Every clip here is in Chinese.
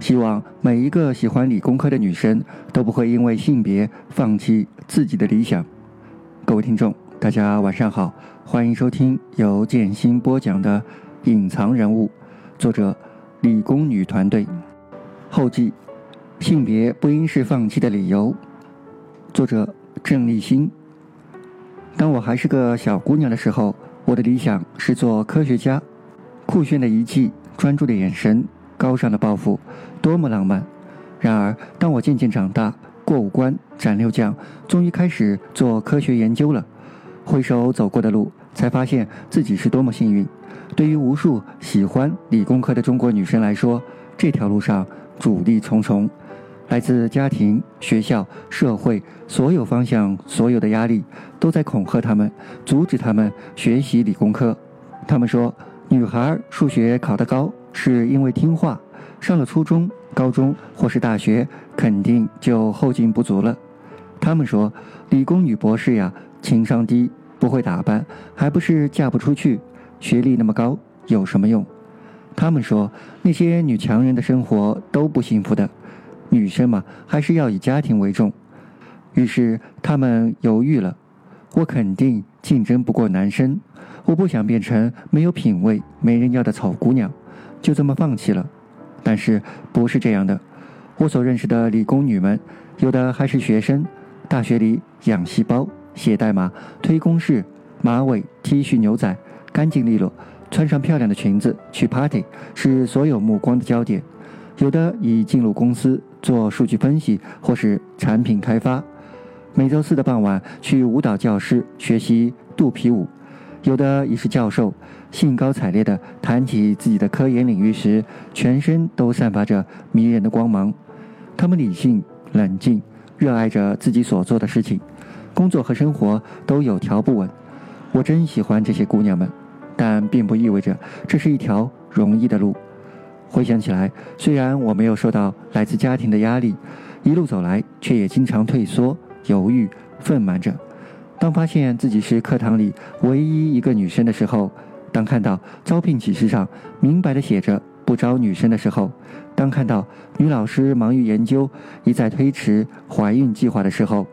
希望每一个喜欢理工科的女生都不会因为性别放弃自己的理想。各位听众，大家晚上好，欢迎收听由建新播讲的《隐藏人物》，作者理工女团队，后记：性别不应是放弃的理由。作者郑立新。当我还是个小姑娘的时候，我的理想是做科学家。酷炫的仪器，专注的眼神，高尚的抱负，多么浪漫！然而，当我渐渐长大，过五关斩六将，终于开始做科学研究了。回首走过的路，才发现自己是多么幸运。对于无数喜欢理工科的中国女生来说，这条路上阻力重重。来自家庭、学校、社会所有方向，所有的压力都在恐吓他们，阻止他们学习理工科。他们说，女孩数学考得高是因为听话，上了初中、高中或是大学，肯定就后劲不足了。他们说，理工女博士呀，情商低，不会打扮，还不是嫁不出去，学历那么高有什么用？他们说，那些女强人的生活都不幸福的。女生嘛，还是要以家庭为重。于是他们犹豫了。我肯定竞争不过男生，我不想变成没有品味、没人要的丑姑娘，就这么放弃了。但是不是这样的？我所认识的理工女们，有的还是学生，大学里养细胞、写代码、推公式，马尾、T 恤、牛仔，干净利落，穿上漂亮的裙子去 party，是所有目光的焦点。有的已进入公司。做数据分析或是产品开发，每周四的傍晚去舞蹈教室学习肚皮舞，有的已是教授，兴高采烈地谈起自己的。科研领域时，全身都散发着迷人的。光芒。他们理性、冷静，热爱着自己所做的。事情，工作和生活都有条不紊。我真喜欢这些姑娘们，但并不意味着这是一条容易的。路。回想起来，虽然我没有受到来自家庭的。压力，一路走来却也经常退缩、犹豫、愤懑着。当发现自己是课堂里唯一一个女生的时候，当看到招聘启事上明白的写着不招女生的时候，当看到女老师忙于研究，一再推迟怀孕计划的时候，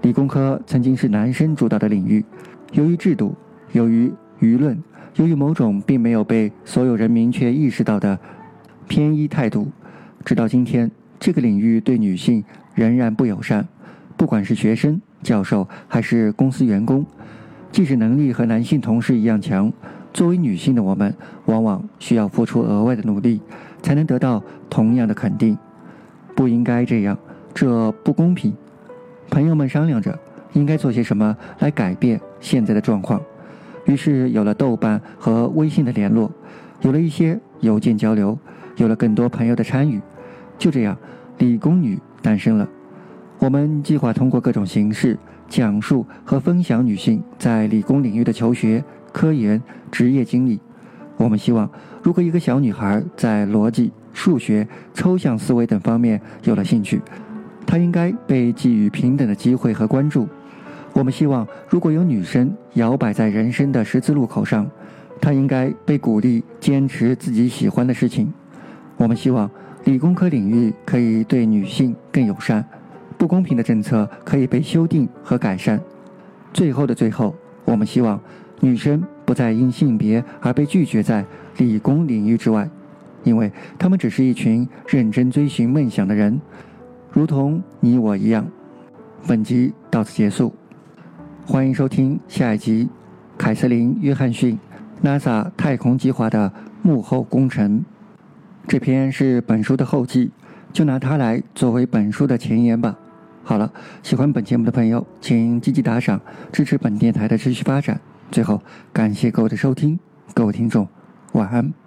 理工科曾经是男生主导的领域，由于制度，由于舆论。由于某种并没有被所有人明确意识到的偏依态度，直到今天，这个领域对女性仍然不友善。不管是学生、教授还是公司员工，即使能力和男性同事一样强，作为女性的我们，往往需要付出额外的努力，才能得到同样的肯定。不应该这样，这不公平。朋友们商量着，应该做些什么来改变现在的状况。于是有了豆瓣和微信的联络，有了一些邮件交流，有了更多朋友的参与。就这样，理工女诞生了。我们计划通过各种形式讲述和分享女性在理工领域的求学、科研、职业经历。我们希望，如果一个小女孩在逻辑、数学、抽象思维等方面有了兴趣，她应该被给予平等的机会和关注。我们希望，如果有女生摇摆在人生的十字路口上，她应该被鼓励坚持自己喜欢的事情。我们希望理工科领域可以对女性更友善，不公平的政策可以被修订和改善。最后的最后，我们希望女生不再因性别而被拒绝在理工领域之外，因为她们只是一群认真追寻梦想的人，如同你我一样。本集到此结束。欢迎收听下一集，《凯瑟琳·约翰逊》，NASA 太空计划的幕后功臣。这篇是本书的后记，就拿它来作为本书的前言吧。好了，喜欢本节目的朋友，请积极打赏，支持本电台的持续发展。最后，感谢各位的收听，各位听众，晚安。